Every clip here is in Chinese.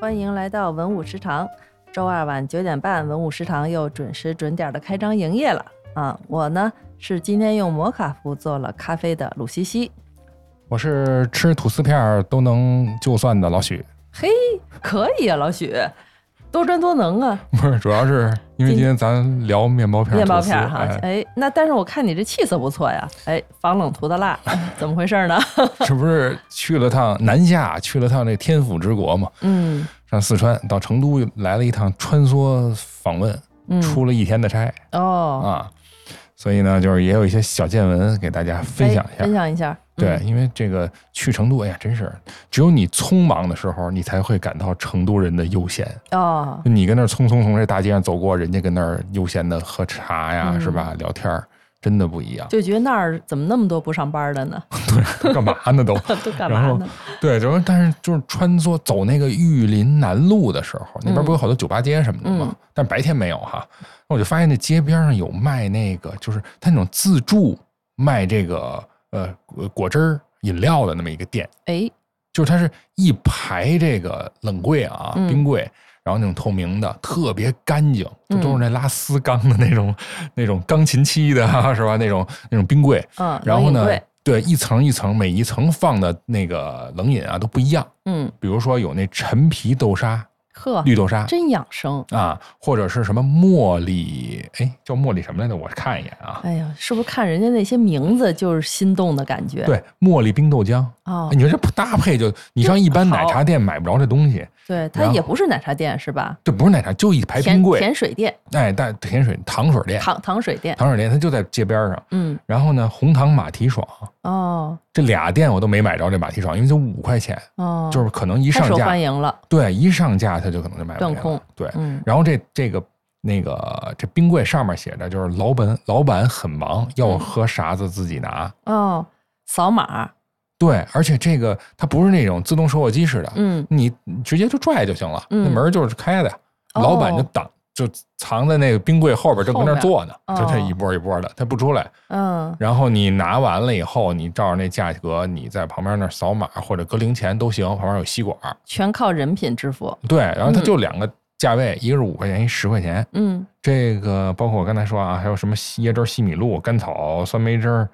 欢迎来到文武食堂。周二晚九点半，文武食堂又准时准点的开张营业了啊！我呢是今天用摩卡壶做了咖啡的鲁西西。我是吃吐司片儿都能就算的老许，嘿，可以啊，老许，多专多能啊！不是，主要是因为今天咱聊面包片、面包片哈，哎哎，那但是我看你这气色不错呀，哎，防冷涂的蜡，怎么回事呢？这不是去了趟南下，去了趟这天府之国嘛？嗯上四川到成都来了一趟穿梭访问，嗯，出了一天的差、哦，啊，所以呢，就是也有一些小见闻给大家分享一下。哎分享一下，对，嗯因为这个去成都，哎呀，真是只有你匆忙的时候，你才会感到成都人的悠闲。哦，你跟那儿匆匆从这大街上走过，人家跟那儿悠闲的喝茶呀，嗯是吧？聊天儿，真的不一样。就觉得那儿怎么那么多不上班的呢？对干嘛呢都？都干嘛呢？对，就是但是就是穿梭走那个玉林南路的时候，那边不有好多酒吧街什么的吗？嗯但白天没有哈。那我就发现那街边上有卖那个，就是他那种自助卖这个呃果汁儿饮料的那么一个店，哎，就是它是一排这个冷柜啊、嗯冰柜，然后那种透明的，特别干净，就都是嗯那拉丝钢的那种、那种钢琴漆的、啊，是吧？那种那种冰柜，嗯，然后呢对，一层一层，每一层放的那个冷饮啊都不一样。嗯，比如说有那陈皮豆沙、呵，绿豆沙真养生。啊，或者是什么茉莉，哎，叫茉莉什么来着？我看一眼啊。哎呀，是不是看人家那些名字就是心动的感觉？，对，茉莉冰豆浆，哦哎，你说这不搭配就，你上一般奶茶店买不着这东西，对，它也不是奶茶店是吧？这不是奶茶，就一排冰柜，甜水店、哎，但甜水糖水店，糖糖水店。糖水店它就在街边上。嗯，然后呢，红糖马蹄爽哦这俩店我都没买着这马蹄爽，因为就五块钱，哦，就是可能一上架，欢迎了。对，一上架它就可能就卖断空。对，嗯然后这这个那个这冰柜上面写着，就是老板老板很忙，要嗯喝啥子自己拿。哦，扫码。对，而且这个它不是那种自动售货机似的，嗯你直接就拽就行了，嗯那门儿就是开的，哦老板就挡。就藏在那个冰柜后边，正跟那儿坐呢，就这哦一波一波的，他不出来。嗯然后你拿完了以后，你照着那价格，你在旁边那扫码或者搁零钱都行，旁边有吸管儿。全靠人品支付。对，然后它嗯就两个价位，一个是五块钱，一十块钱。嗯这个包括我刚才说啊，还有什么椰汁儿、西米露、甘草、酸梅汁儿，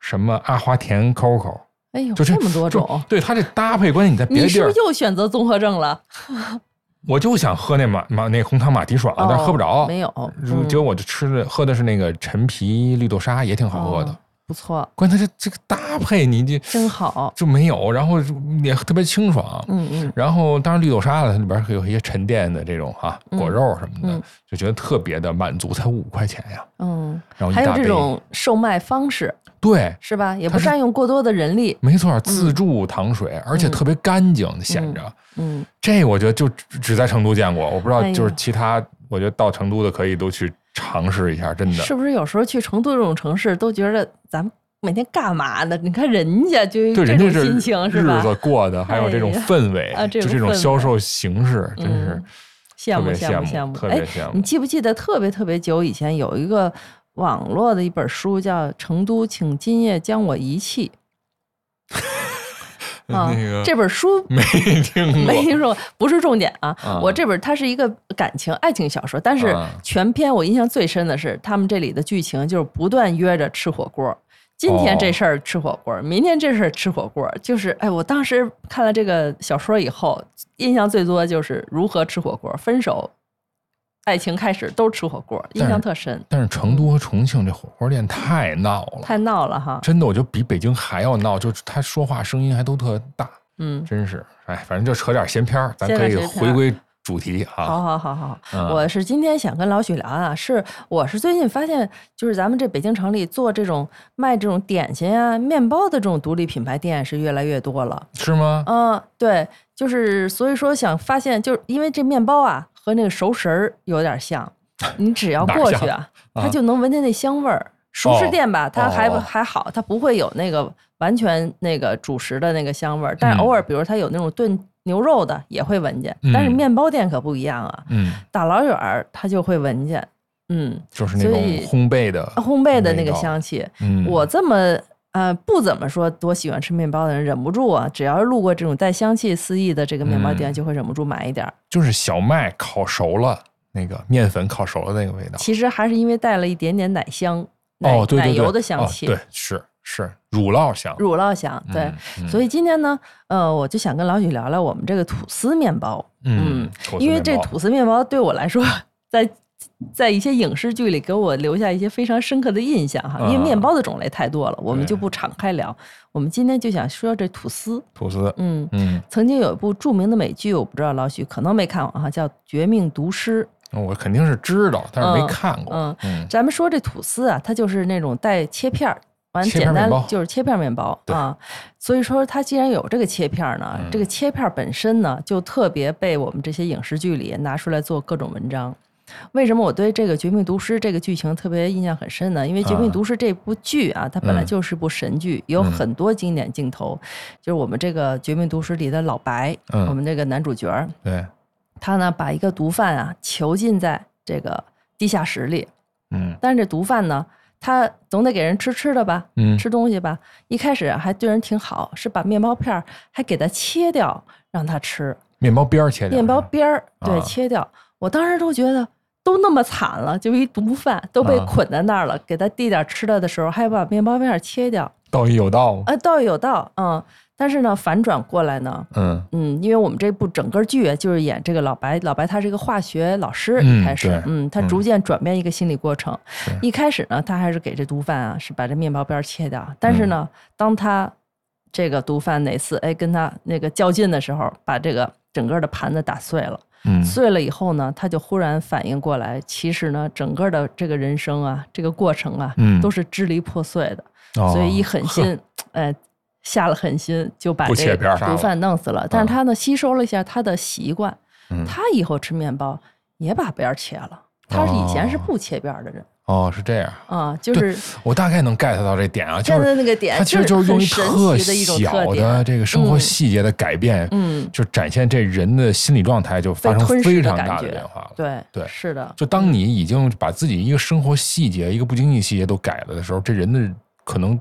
什么阿华田 COCO，哎呦，就这这么多种，对它这搭配关系，你在别的地儿是不是，又选择综合症了？我就想喝那马马那红糖马蹄爽，但是喝不着。哦没有，嗯结果我就吃的喝的是那个陈皮绿豆沙，也挺好喝的。哦不错，关键它这这个搭配，你这真好。就没有，然后也特别清爽。嗯嗯然后当然绿豆沙了，它里边有一些沉淀的这种哈嗯果肉什么的，嗯就觉得特别的满足，才五块钱呀。嗯，然后还有，这种售卖方式对，是吧？也不占用过多的人力。没错，自助糖水，而且特别干净，显着。嗯，这我觉得就只只在成都见过，我不知道就是其他，我觉得到成都的可以都去尝试一下，真的。是不是有时候去成都这种城市都觉得咱们每天干嘛呢？你看人家就这对，人家是种心情是日？子过的，还有这种氛围，啊这就这种销售形式，真是嗯羡慕羡慕羡慕。哎特别，羡慕你。记不记得特别特别久以前有一个网络的一本书叫《成都，请今夜将我遗弃》啊那个这本书 没听过，没听说，不是重点啊。啊我这本它是一个感情爱情小说，但是啊全篇我印象最深的是他们这里的剧情就是不断约着吃火锅。今天这事儿吃火锅，明天这事儿吃火锅，就是哎，我当时看了这个小说以后，印象最多就是如何吃火锅，分手、爱情开始都吃火锅，印象特深，但是成都和重庆这火锅店太闹了，太闹了哈。真的，我觉得比北京还要闹，就是他说话声音还都特大，嗯，真是，哎，反正就扯点闲篇儿，咱可以回归主题好啊。好好好，嗯我是今天想跟老许聊啊，是我是最近发现，就是咱们这北京城里做这种卖这种点心啊、面包的这种独立品牌店是越来越多了。是吗？嗯，对，就是所以说想发现，就是因为这面包啊和那个熟食儿有点像，你只要过去啊，啊它就能闻见那香味儿。熟食哦店吧，它还哦还好，它不会有那个完全那个主食的那个香味儿，但偶尔，比如它有那种炖牛肉的也会闻见。但是嗯面包店可不一样啊，嗯，大老远儿它就会闻见，嗯，就是那种烘焙的烘焙的那个香气。嗯，我这么呃，不怎么说多喜欢吃面包的人，忍不住啊，只要是路过这种带香气四溢的这个面包店，嗯就会忍不住买一点儿。就是小麦烤熟了，那个面粉烤熟了那个味道。其实还是因为带了一点点奶香，奶哦，对奶油的香哦气，对，是是乳酪香。乳酪香。对，嗯，嗯所以今天呢，呃，我就想跟老许聊聊我们这个吐司面包。嗯，口因为这吐司面包对我来说，在在一些影视剧里给我留下一些非常深刻的印象哈。因为啊面包的种类太多了，我们就不敞开聊。我们今天就想说这吐司。吐司，嗯，嗯，曾经有一部著名的美剧，我不知道老许可能没看过哈，叫《绝命毒师》。我肯定是知道，但是没嗯看过。嗯嗯咱们说这吐司啊，它就是那种带切片儿，完简单就是切片面包啊。所以说，它既然有这个切片儿呢，嗯这个切片儿本身呢，就特别被我们这些影视剧里拿出来做各种文章。为什么我对这个《绝命毒师》这个剧情特别印象很深呢？因为《绝命啊。毒师》这部剧啊，它本来嗯。就是部神剧，有嗯。很多经典镜头。就是我们这个《绝命毒师》里的老白，嗯。我们这个男主角儿，对，他呢把一个毒贩啊囚禁在这个地下室里，嗯。但是这毒贩呢，他总得给人吃吃的吧，嗯。吃东西吧。一开始还对人挺好，是把面包片儿还给他切掉让他吃，面包边儿切掉，面包边儿对啊。切掉。我当时都觉得都那么惨了，就一毒贩都被啊。捆在那儿了，给他递点吃的的时候，还把面包片切掉，道义有道。啊，道义有道，嗯。但是呢，反转过来呢，嗯。嗯，因为我们这部整个剧啊就是演这个老白，老白他是一个化学老师，嗯一开始对，嗯，他嗯。逐渐转变一个心理过程。是。一开始呢，他还是给这毒贩啊是把这面包边切掉，但是呢，当他这个毒贩哪次哎跟他那个较劲的时候，把这个整个的盘子打碎了，嗯碎了以后呢，他就忽然反应过来，其实呢，整个的这个人生啊，这个过程啊，嗯都是支离破碎的。哦所以一狠心，哎，下了狠心就把不这个毒贩弄死了。但是他呢，吸收了一下他的习惯，嗯他以后吃面包也把边儿切了。他是以前是不切边儿的人哦是这样，啊，就是我大概能 get 到这点啊，就是在那个点，它其实就是用一特奇的一种特小的。这个生活嗯细节的改变，嗯，就展现这人的心理状态就发生非常大的变化了。对对是的，就当你已经把自己一个生活细节、一个不经意细节都改了的时候，这人的可能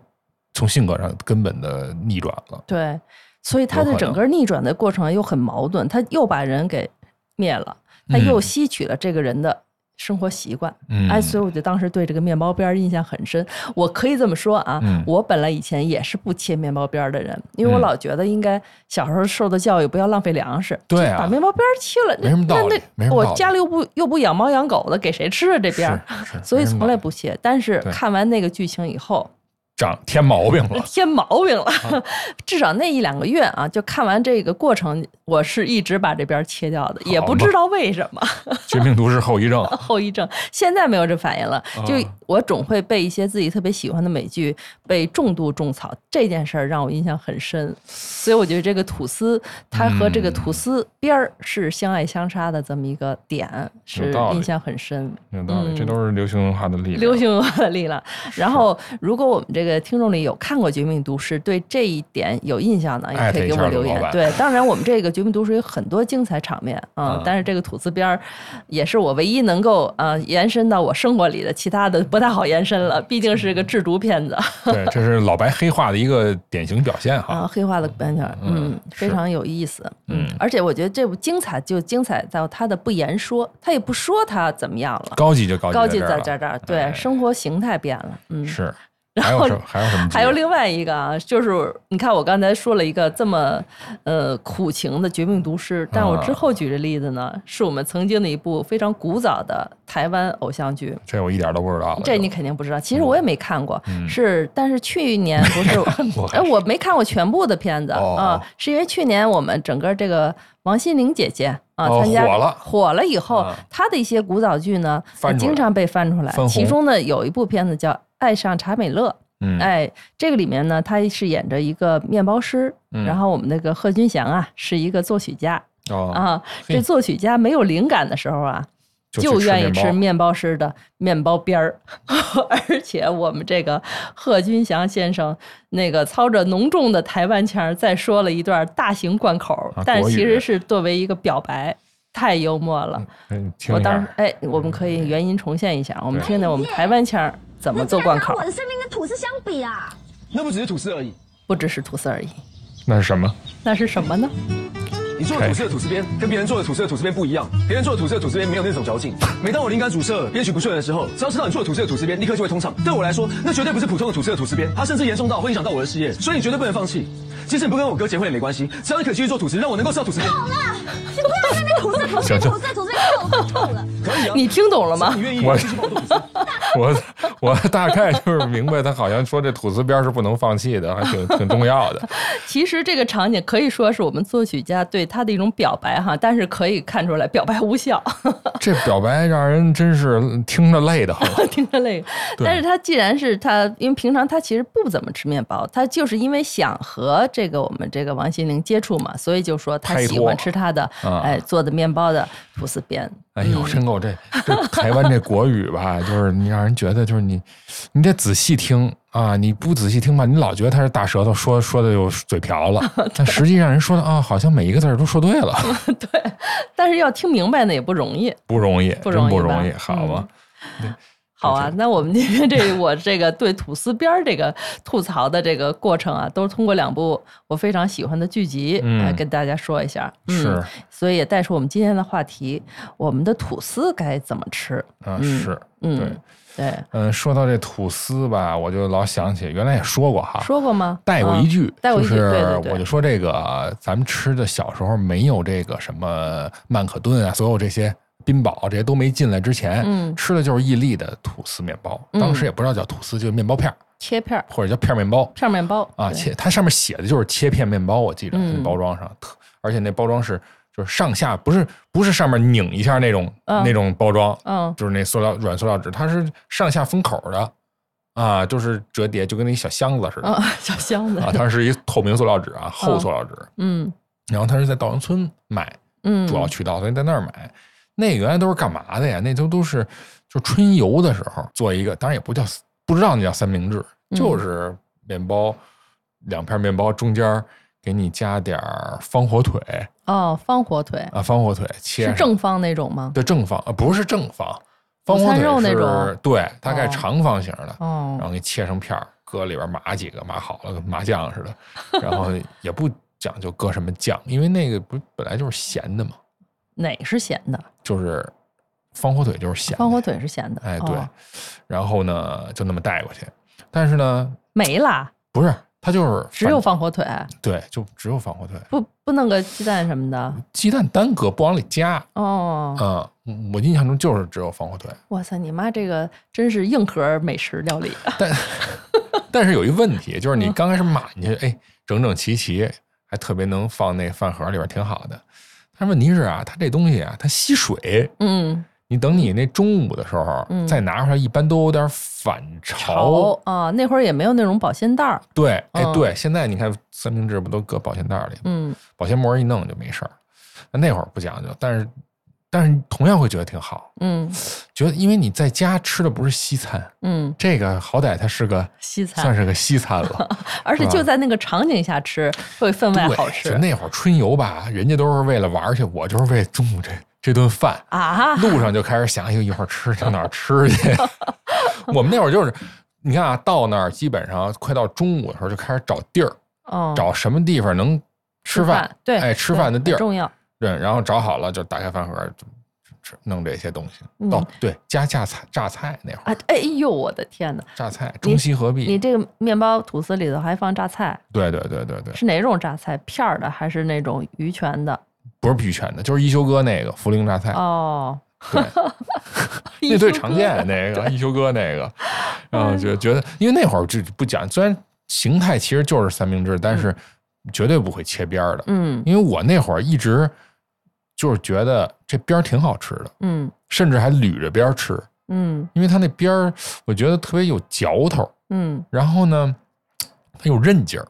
从性格上根本的逆转了。对，所以他的整个逆转的过程又很矛盾，他又把人给灭了，他嗯又吸取了这个人的生活习惯。嗯，哎，所以我就当时对这个面包边儿印象很深。我可以这么说啊，嗯我本来以前也是不切面包边儿的人，因为我嗯老觉得应该小时候受的教育不要浪费粮食，对啊把面包边儿切了，没什么那那我家里又不又不养猫养狗的，给谁吃啊这边所以从来不切。但是看完那个剧情以后，长添毛病了。添毛病了。啊 至少那一两个月啊，就看完这个过程，我是一直把这边切掉的，也不知道为什么。绝命毒师后遗症，后遗症，现在没有这反应了。就啊我总会被一些自己特别喜欢的美剧被重度种草，这件事儿让我印象很深。所以我觉得这个吐司，它和这个吐司边儿是相爱相杀的这么一个点，是印象很深。有道理，嗯这都是流行文化的力量。流行文化的力量。然后，如果我们这个听众里有看过《绝命毒师》，对这一点有印象的，也可以给我留言。对，当然我们这个《绝命毒师》有很多精彩场面啊、嗯但是这个吐司边儿也是我唯一能够呃延伸到我生活里的，其他的不太好延伸了，毕竟是个制毒片子对，这是老白黑化的一个典型表现哈啊，黑化的表现，嗯嗯，非常有意思，嗯而且我觉得这部精彩就精彩到他的不言说，他也不说他怎么样了。高级就高级高级在在这儿对，哎生活形态变了，嗯，是。还有什么？还有什么？还有另外一个啊，就是你看我刚才说了一个这么呃苦情的《绝命毒师》，但我之后举的例子呢，是我们曾经的一部非常古早的台湾偶像剧。这我一点都不知道。这你肯定不知道，其实我也没看过，嗯是但是去年不是哎，我没看过全部的片子哦啊，是因为去年我们整个这个王心凌姐姐啊哦参加火了。火了以后啊，她的一些古早剧呢翻经常被翻出来。其中呢有一部片子叫《爱上查美乐》。嗯，哎，这个里面呢，他是演着一个面包师，嗯。然后我们那个贺军翔啊是一个作曲家、哦，啊，这作曲家没有灵感的时候啊，就就愿意吃面包师的面包边儿，而且我们这个贺军翔先生那个操着浓重的台湾腔儿，再说了一段大型贯口，啊但其实是作为一个表白，太幽默了。我当时哎，我们可以原音重现一下，我们听听我们台湾腔儿怎么做贯口我。的生命跟吐司相比啊，那不只是吐司而已。不只是吐司而已，那是什么？那是什么呢？你做的吐司的吐司边跟别人做的吐司的吐司边不一样，别人做的吐司的吐司边没有那种嚼劲。每当我灵感阻塞、编曲不顺的时候，只要吃到你做的吐司的吐司边，立刻就会通畅。对我来说，那绝对不是普通的吐司的吐司边，它甚至严重到会影响到我的事业，所以你绝对不能放弃。即使你不跟我哥结婚也没关系，只要你肯继续做吐司，让我能够吃到吐司边。好了，你不要在那边吐司吐司吐司吐司，吐司吐了。可以啊，你听懂了吗你愿意我我。我大概就是明白，他好像说这吐司边是不能放弃的，还挺挺重要的。其实这个场景可以说是我们作曲家对他的一种表白哈，但是可以看出来表白无效，这表白让人真是听着累的慌。听着累。但是他既然是他，因为平常他其实不怎么吃面包，他就是因为想和这个我们这个王心凌接触嘛，所以就说他喜欢吃他的啊。哎做的面包的吐司边。哎呦，真够这 这台湾这国语吧，就是你让人觉得就是你，你得仔细听啊，你不仔细听吧，你老觉得他是大舌头说说的有嘴瓢了，但实际上人说的啊，好像每一个字儿都说对了，对，但是要听明白呢也不容易。不容易，不容易真不容易，好吗？好啊，那我们今天这我这个对吐司边儿这个吐槽的这个过程啊，都是通过两部我非常喜欢的剧集嗯来跟大家说一下。嗯是，所以也带出我们今天的话题：我们的吐司该怎么吃？啊，嗯是，嗯，对。嗯，说到这吐司吧，我就老想起原来也说过哈，说过吗？带过啊一句，带过一句就是对对对我就说这个咱们吃的小时候没有这个什么曼可顿啊，所有这些宾堡这些都没进来之前，嗯。吃的就是意利的吐司面包，嗯。当时也不知道叫吐司，就是面包片儿。切片儿。或者叫片儿面包。片儿面包啊，切它上面写的就是切片面包，我记着嗯。那包装上，特而且那包装是就是上下不是不是上面拧一下那种、嗯。那种包装，嗯。就是那塑料软塑料纸，它是上下封口的啊，就是折叠，就跟那小箱子似的。嗯，小箱子。啊，它是一透明塑料纸啊，厚塑料纸。嗯。然后它是在稻香村买，嗯，主要渠道，所以在那儿买。那原来都是干嘛的呀？那都都是就春游的时候做一个，当然也不叫不知道那叫三明治，嗯就是面包两片面包中间给你加点儿方火腿哦，方火腿啊，方火腿切是正方那种吗？对正方啊，不是正方，方火腿是种对，大概哦长方形的，然哦，后给切成片儿，搁里边码几个，码好了跟麻酱似的，然后也不讲究搁什么酱，因为那个不本来就是咸的嘛，哪是咸的？就是方火腿就是咸的，方火腿是咸的。哎对哦，然后呢就那么带过去，但是呢没啦，不是它就是只有放火腿，对，就只有放火腿，不不弄个鸡蛋什么的。鸡蛋单搁不往里加，哦，嗯，我印象中就是只有放火腿，哇塞，你妈这个真是硬核美食料理。但但是有一问题，就是你嗯刚开始码进去，哎，整整齐齐，还特别能放那饭盒里边，挺好的。但问题是啊，它这东西啊，它吸水。嗯，你等你那中午的时候、嗯再拿出来，一般都有点反潮。潮啊，那会儿也没有那种保鲜袋儿。对，哎，嗯对，现在你看三明治不都搁保鲜袋里吗？嗯保鲜膜一弄就没事儿。那那会儿不讲究，但是但是同样会觉得挺好，嗯觉得因为你在家吃的不是西餐，嗯，这个好歹它是个西餐算是个西餐了。而且就在那个场景下吃，会分外，好吃就那会儿春游吧，人家都是为了玩去，我就是为中午这这顿饭。啊。路上就开始想，哎呦，一会儿吃上哪儿吃去？我们那会儿就是，你看啊，到那儿基本上快到中午的时候就开始找地儿，哦，找什么地方能吃饭，对，哎，吃饭的地儿，重要。对，然后找好了就打开饭盒，就吃弄这些东西。嗯到对加榨菜榨菜那会儿啊，哎呦，我的天哪！榨菜中西合璧你璧，这个面包吐司里头还放榨菜，对对对对对，是哪种榨菜？片儿的还是那种鱼泉的？不是鱼泉的，就是一休哥那个涪陵榨菜，哦，对，那最常见那个一休哥那个，然后觉觉得，因为那会儿就不讲，虽然形态其实就是三明治，但是绝对不会切边儿的，嗯因为我那会儿一直就是觉得这边儿挺好吃的，嗯甚至还捋着边儿吃，嗯因为它那边儿我觉得特别有嚼头，嗯然后呢，它有韧劲儿。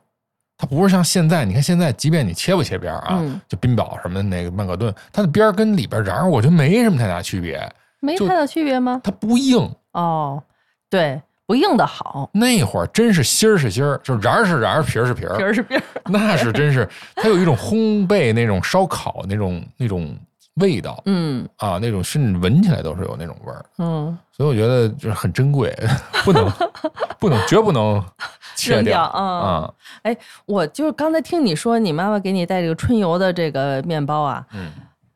它不是像现在，你看现在，即便你切不切边儿啊，嗯就冰堡什么的那个曼可顿，它的边儿跟里边儿瓤儿，我觉得没什么太大区别，没太大区别吗？它不硬。哦，对，不硬的好，那会儿真是芯儿是芯儿，就是瓤儿是瓤儿，皮儿是皮儿，皮儿是皮儿。那是真是，它有一种烘焙那种烧烤那种那种味道。嗯。啊，那种甚至闻起来都是有那种味儿。嗯，所以我觉得就是很珍贵，不能 不能绝不能切掉。啊啊。哎，我就是刚才听你说你妈妈给你带这个春游的这个面包啊，嗯。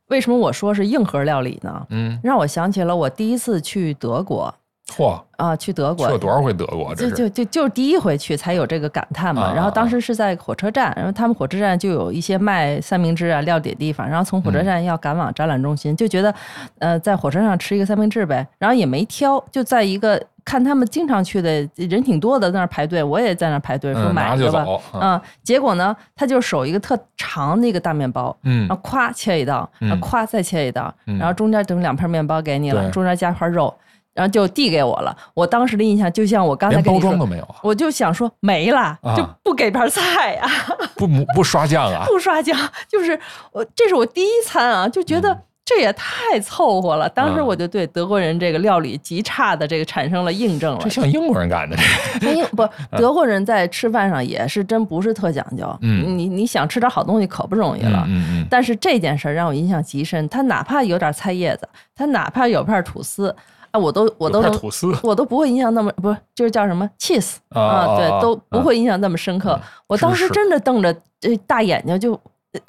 为什么我说是硬核料理呢？嗯，让我想起了我第一次去德国嚯，啊，去德国去了多少回德国？这就就就就是第一回去才有这个感叹嘛。啊然后当时是在火车站，然后他们火车站就有一些卖三明治啊、料理的地方，然后从火车站要赶往展览中心，就觉得呃在火车上吃一个三明治呗，然后也没挑，就在一个看他们经常去的人挺多的在那儿排队，我也在那儿排队说买一个吧。走啊啊、结果呢，他就手一个特长的一个大面包，嗯然后咵切一刀，然后咵再切一刀，嗯然后中间等两片面包给你了，中间加块肉，然后就递给我了。我当时的印象就像我刚才连包跟你说，装都没有啊，我就想说没了，啊就不给盘菜 呀、不不刷酱啊，不刷酱，就是我这是我第一餐啊，就觉得。这也太凑合了！当时嗯我就对德国人这个料理极差的这个产生了印证了这。像英国人干的这 不，德国人在吃饭上也是真不是特讲究。嗯你你想吃点好东西可不容易了。嗯嗯但是这件事儿让我印象极深，他哪怕有点菜叶子，他哪怕有片吐司，啊，我都我都能吐司我都不会印象那么不是就是叫什么 cheese 啊啊，对，都不会印象那么深刻。嗯我当时真的瞪着这大眼睛就。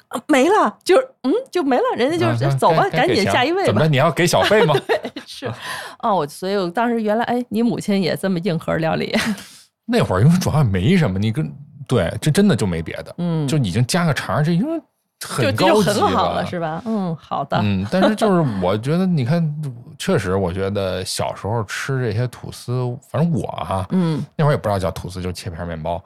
呃没了，就是嗯，就没了，人家就是、啊走吧，赶紧下一位吧怎么着？。你要给小费吗？是，哦，我所以我当时原来哎，你母亲也这么硬核料理，那会儿因为主要没什么，你跟对，这真的就没别的，嗯，就已经加个肠儿，这因为就很就高级很好了，是吧？嗯，好的，嗯，但是就是我觉得，你看，确实，我觉得小时候吃这些吐司，反正我啊，嗯那会儿也不知道叫吐司，就切片面包。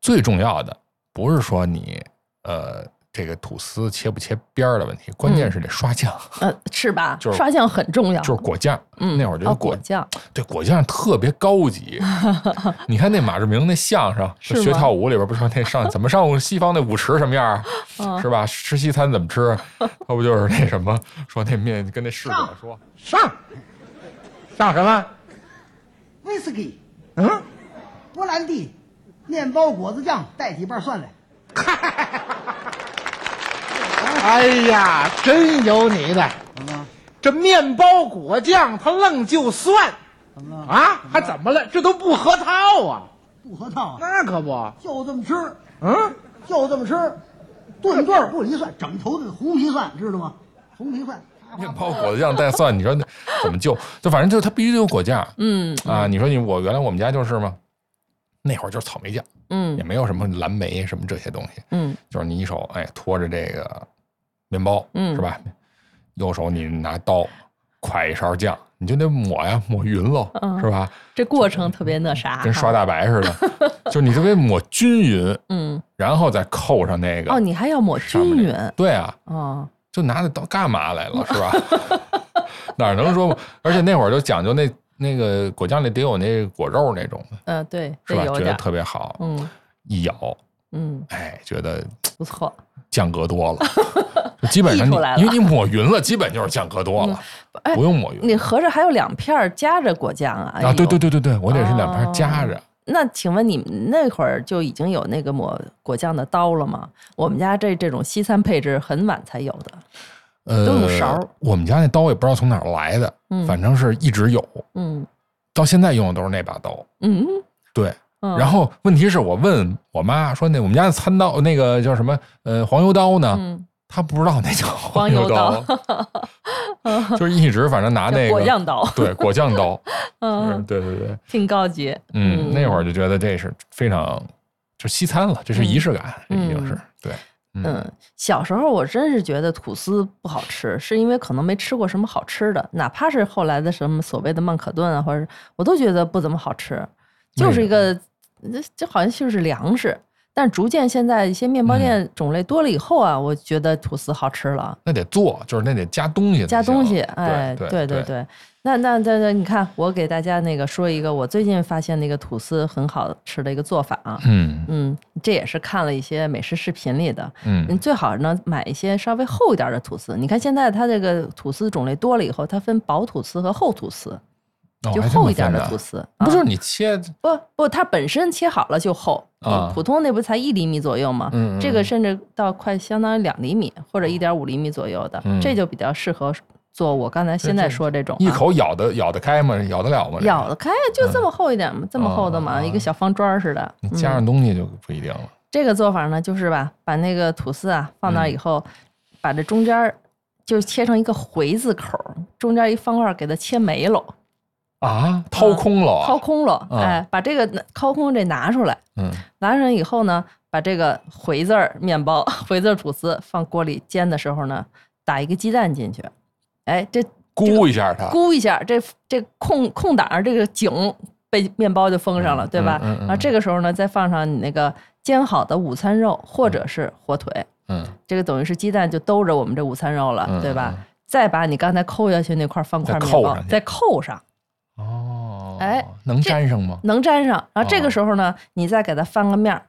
最重要的不是说你呃这个吐司切不切边儿的问题，关键是得刷酱，呃，是吧？就是刷酱很重要，就是果酱。嗯，那会儿觉得哦果果酱，对果酱特别高级。你看那马志明那相声，学跳舞里边不是说那上怎么上西方那舞池什么样是吧？吃西餐怎么吃？他不就是那什么说那面跟那侍者说。上上什么？威士忌、嗯，波兰地、面包果子酱带几瓣蒜来。哎呀，真有你的！怎么了？这面包果酱它愣就算怎么了？啊，还怎么了？这都不合套啊！不合套啊！那可不，就这么吃，嗯，就这么吃，顿顿不离蒜，整头的红皮蒜，知道吗？红皮蒜。面包果子酱带蒜，你说那怎么就就反正就它必须得有果酱嗯啊！你说你我原来我们家就是嘛，那会儿就是草莓酱，嗯也嗯没有什么蓝莓什么这些东西，嗯就是你一手哎拖着这个面包，嗯是吧？右手你拿刀㧟一勺酱，你就得抹呀，抹匀喽，嗯是吧？这过程特别那啥，跟刷大白似的，就你特别抹均匀，嗯然后再扣上那个哦，你还要抹均匀对啊，哦，就拿那刀干嘛来了，是吧？哪能说？而且那会儿就讲究那那个果酱里得有那果肉那种的，嗯对，是吧？觉得特别好，嗯一咬，嗯哎，觉得不错，降格多了。基本上你因为你抹匀了，基本就是降格多了，哎不用抹匀你合着还有两片夹着果酱啊？啊。对对对。对对对，我得是两片夹着。那请问你们那会儿就已经有那个抹果酱的刀了吗？我们家这这种西餐配置很晚才有的。呃，都用勺儿我们家那刀也不知道从哪儿来的，嗯反正是一直有，嗯到现在用的都是那把刀。嗯，对，嗯然后问题是我问我妈说，那我们家的餐刀那个叫什么？呃，黄油刀呢？嗯她不知道那叫黄油油刀，就是一直反正拿那个果酱刀，对果酱刀，嗯嗯，，对对对，挺高级。嗯，那会儿就觉得这是非常就西餐了，这是仪式感，这已经是嗯对，嗯，小时候我真是觉得吐司不好吃，是因为可能没吃过什么好吃的，哪怕是后来的什么所谓的曼可顿啊，或者我都觉得不怎么好吃，就是一个这这好像就是粮食。但逐渐现在一些面包嗯店种类多了以后啊，我觉得吐司好吃了。那得做，就是那得加东西，加东西，哎，对对对对。那那那那，你看，我给大家那个说一个我最近发现那个吐司很好吃的一个做法啊，嗯嗯，这也是看了一些美食视频里的，你嗯最好呢买一些稍微厚一点的吐司。你看现在它这个吐司种类多了以后，它分薄吐司和厚吐司。就厚一点分的的吐司。不是你切不不，它本身切好了就厚啊普通那不才一厘米左右吗？嗯嗯这个甚至到快相当于两厘米或者一点五厘米左右的，嗯这就比较适合做我刚才现在说这种、啊、一口咬得咬得开吗？咬得了吗？咬得开，就这么厚一点嘛，这么厚的嘛，哦一个小方砖儿似的。加上东西就不一定了。这个做法呢，就是吧，把那个吐司啊放那儿以后，把这中间儿就切成一个回字口儿，中间一方块儿给它切没了，啊，掏空了啊！掏空了，啊。哎，把这个掏空这拿出来，嗯，拿出来以后呢，把这个回字儿面包、回字儿吐司放锅里煎的时候呢，打一个鸡蛋进去，哎，这咕一下它，咕一下，这这空空档儿这个井被面包就封上了，对吧？嗯嗯嗯然后这个时候呢，再放上你那个煎好的午餐肉或者是火腿，嗯，这个等于是鸡蛋就兜着我们这午餐肉了，嗯对吧？嗯。再把你刚才抠下去那块方块再面包再扣上，哦，哎，能粘上吗？能粘上。然后这哦个时候呢，你再给它翻个面儿，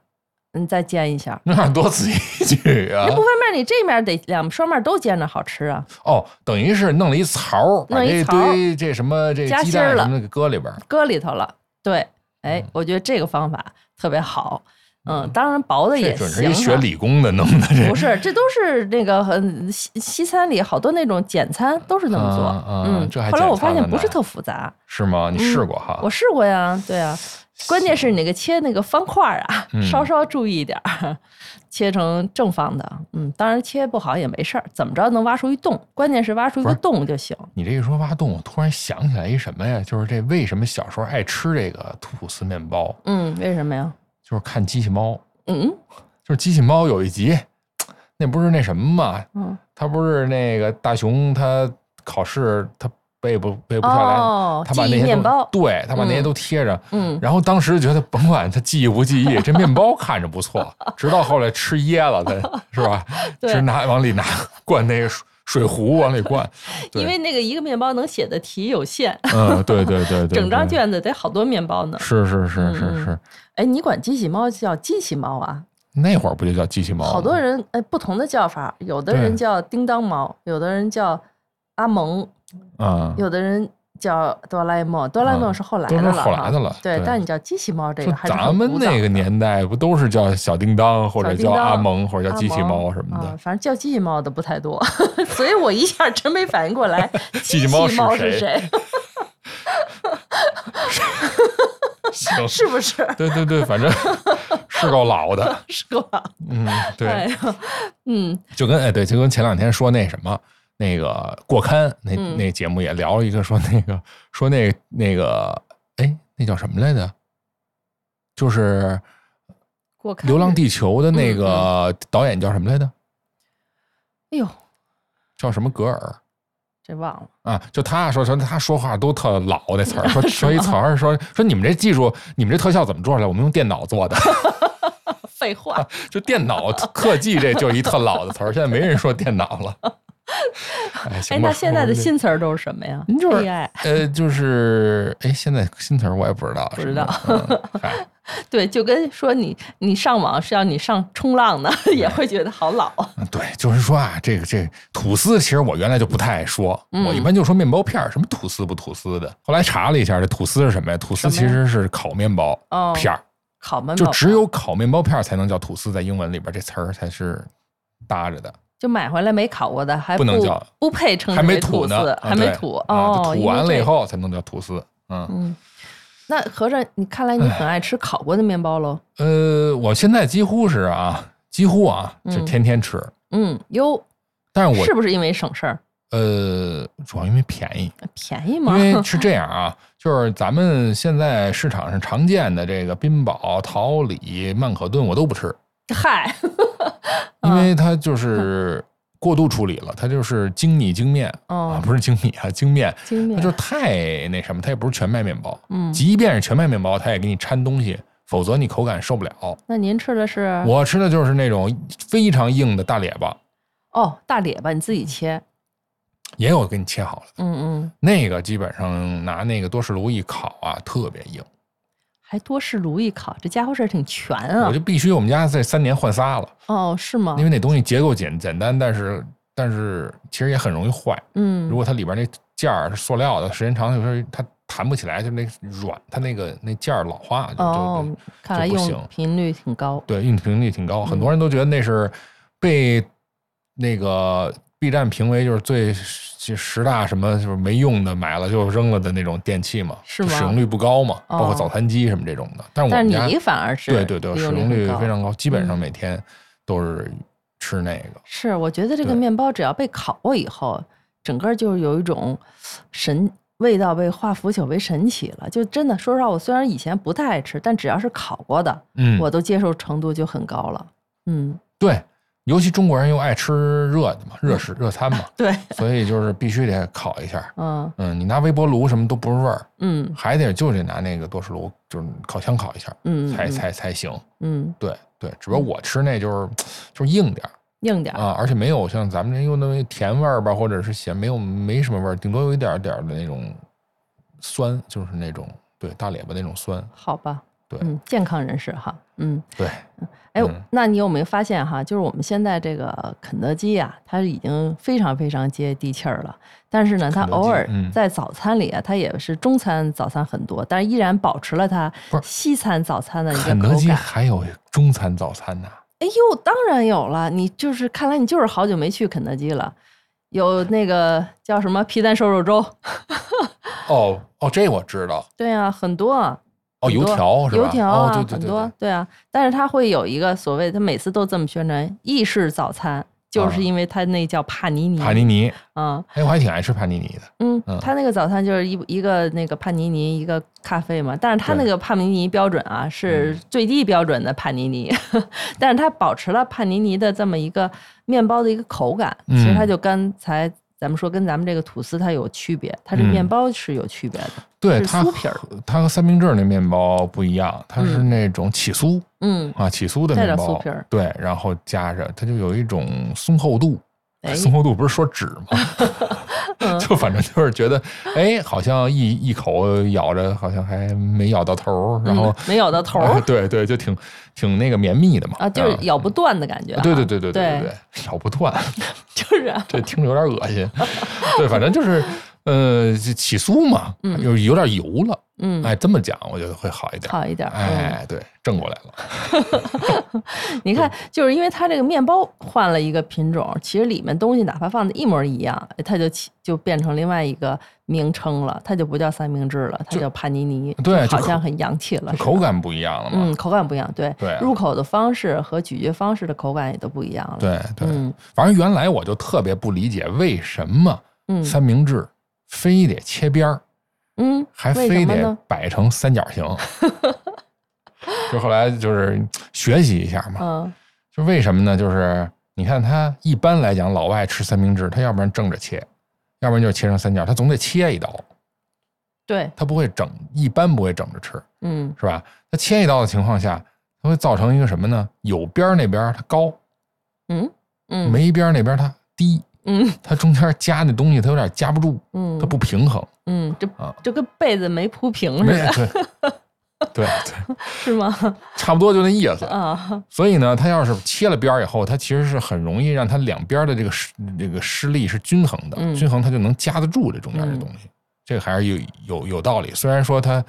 你再煎一下。那多此一举啊你！不翻面儿，你这面得两双面都煎着好吃啊。哦，等于是弄了一槽弄一堆这什么这鸡蛋什么的给搁里边。搁里头了。对，嗯哎，我觉得这个方法特别好。嗯，当然薄的这也准是一行啊。学理工的弄的，这不是，这都是那个很西西餐里好多那种简餐都是那么做。啊啊嗯，这还后来我发现不是特复杂。是吗？你试过哈？我试过呀，对啊。关键是你那个切那个方块儿啊，嗯稍稍注意一点儿，切成正方的。嗯，当然切不好也没事儿，怎么着能挖出一洞，关键是挖出一个洞就行。你这一说挖洞，我突然想起来一什么呀？就是这为什么小时候爱吃这个吐司面包？嗯，为什么呀？就是看机器猫，嗯就是机器猫有一集，那不是那什么嘛？嗯，他不是那个大熊，他考试他背不背不下来，哦他把那些面包对他把那些嗯都贴着。嗯，然后当时觉得甭管他记忆不记忆，这面包看着不错，直到后来吃噎了，他是吧？对是拿往里拿灌那个水水壶往里灌，因为那个一个面包能写的题有限，嗯，对对对 对，整张卷子得好多面包呢。是是是是嗯是，哎，你管机器猫叫机器猫啊？那会儿不就叫机器猫？好多人哎，不同的叫法，有的人叫叮当猫，有的人叫阿蒙，啊，有的人叫哆啦 A 梦，哆啦 A 梦啊是后来的了哈后来的了对，对但你叫机器猫这就个还是咱们那个年年代不都是叫小叮当或者叫阿蒙或者叫机器猫什么啊的？，反正叫机器猫的不太多，所以我一下真没反应过来 机器器猫是谁是谁，行，是不是？对对对，反正是够老的，是吧？嗯，哎对，呀，嗯就跟哎对，就跟前两天说那什么。那个过刊那嗯那节目也聊了一个，说那个说那那个哎，那叫什么来着？就是过看《流浪地球》的那嗯个导演叫什么来着？哎呦，叫什么格尔？这忘了。啊，就他说说他说话都特老那词儿，说 说一词儿说说你们这技术，你们这特效怎么做出来？我们用电脑做的，废话，就电脑特技这就是一特老的词儿，现在没人说电脑了。哎，那现在的新词儿都是什么呀？就是 AI。呃，就是哎，现在新词儿我也不知道，不知道 对，就跟说你你上网是要你上冲浪的，也会觉得好老。嗯对，就是说啊，这个这个吐司，其实我原来就不太爱说，嗯我一般就说面包片儿，什么吐司不吐司的。后来查了一下，这吐司是什么呀？吐司其实是烤面包哦片儿。烤面包就只有烤面包片儿才能叫吐司，在英文里边这词儿才是搭着的，就买回来没烤过的，还不能叫不配称还没之为吐呢，司，还没吐啊哦。吐完了以后才能叫吐司。嗯，嗯，那合着你看来你很爱吃烤过的面包喽？呃，我现在几乎是啊，几乎啊，就嗯天天吃，嗯，哟，但是我是不是因为省事儿？呃，主要因为便宜，便宜吗？因为是这样啊，就是咱们现在市场上常见的这个宾宝、桃李、曼可顿，我都不吃，嗨，因为它就是过度处理了，它就是精米精面啊，哦，不是精米啊，精面。精面它就太那什么，它也不是全麦面包。嗯，即便是全麦面包，它也给你掺东西，否则你口感受不了。那您吃的是我吃的就是那种非常硬的大列巴，哦大列巴，你自己切，也有给你切好了的。嗯嗯，那个基本上拿那个多士炉一烤啊，特别硬。还多士炉一烤，这家伙事儿挺全啊我就。必须我们家这三年换仨了，哦，是吗因？为那东西结构简简单，但是但是其实也很容易坏。嗯，如果它里边那件儿是塑料的，时间长了有时候它弹不起来，就那软，它那个那件儿老化，就就哦就，看来不行用频率挺高。对，运频率挺高，很多人都觉得那是被那个 B 站评为就是最十十大什么就是没用的，买了就扔了的那种电器嘛，使用率不高嘛，包括哦早餐机什么这种的。但是我们家你反而是对对对，使用率非常高，基本上嗯每天都是吃那个。是，我觉得这个面包只要被烤过以后，整个就有一种神味道被化腐朽为神奇了。就真的说实话，我虽然以前不太爱吃，但只要是烤过的，嗯，我都接受程度就很高了。嗯，对，尤其中国人又爱吃热的嘛，热食热餐嘛，对，所以就是必须得烤一下。嗯。嗯，你拿微波炉什么都不是味儿，嗯。还得就得拿那个多士炉，就是烤箱烤一下，才嗯。才才才行。嗯，对对，只不过我吃那就是就是硬点儿。硬点儿。啊，而且没有像咱们这用的甜味儿吧，或者是咸，没有没什么味儿，顶多有一点点儿的那种酸，就是那种对大列巴那种酸。好吧，对嗯，健康人士哈，嗯，对，哎嗯，那你有没有发现哈？就是我们现在这个肯德基啊，它已经非常非常接地气儿了。但是呢，它偶尔嗯在早餐里啊，它也是中餐早餐很多，但是依然保持了它西餐早餐的一个肯德基。还有中餐早餐呢。哎呦，当然有了，你就是看来你就是好久没去肯德基了。有那个叫什么皮蛋瘦肉粥，哦哦，这我知道。对啊，很多啊。哦，油条是吧？油条啊，哦，对对对很多对，啊。但是它会有一个所谓，它每次都这么宣传意式早餐，就是啊因为它那叫帕尼尼。帕尼尼。啊，哎，我还挺爱吃帕尼尼的。嗯嗯，它那个早餐就是一一个那个帕尼尼，一个咖啡嘛。但是它那个帕尼尼标准啊是最低标准的帕尼尼，但是它保持了帕尼尼的这么一个面包的一个口感。其实它嗯就刚才咱们说跟咱们这个吐司它有区别，它这嗯面包是有区别的。是对它酥皮儿它和三明治那面包不一样，它是那种起酥嗯，啊，起酥的带面包点酥皮儿。对，然后加着它就有一种松厚度。哎松厚度不是说纸吗？嗯就反正就是觉得，哎，好像一一口咬着，好像还没咬到头儿，然后嗯没咬到头 对对，就挺挺那个绵密的嘛。啊，就是咬不断的感觉啊。对对对对对对对，咬不断，就是啊这听着有点恶心。对，反正就是呃起酥嘛，有有点油了。嗯，哎，这么讲我觉得会好一点。好一点哎，对，正过来了。你看，就是因为它这个面包换了一个品种，其实里面东西哪怕放的一模一样，它就起就变成另外一个名称了，它就不叫三明治了，它就叫帕尼尼，对好像很洋气了，口。感不一样了嘛。嗯，口感不一样，对，对啊入口的方式和咀嚼方式的口感也都不一样了。，对对，嗯反正原来我就特别不理解为什么嗯三明治非得切边儿，嗯，还非得？摆成三角形。就后来就是学习一下嘛，嗯就为什么呢？就是你看他一般来讲，老外吃三明治，他要不然正着切，要不然就是切成三角，他总得切一刀，对，他不会整，一般不会整着吃，嗯是吧？他切一刀的情况下，它会造成一个什么呢？有边儿那边儿它高，嗯嗯，没边儿那边儿它低，嗯它中间夹那东西它有点夹不住，嗯，它不平衡。嗯，这啊就跟被子没铺平似的，对对对，是吗？差不多就那意思。啊，所以呢，它要是切了边儿以后，它其实是很容易让它两边的这个施这个施力是均衡的，嗯均衡它就能夹得住这中间这东西。这个还是有有有道理。虽然说它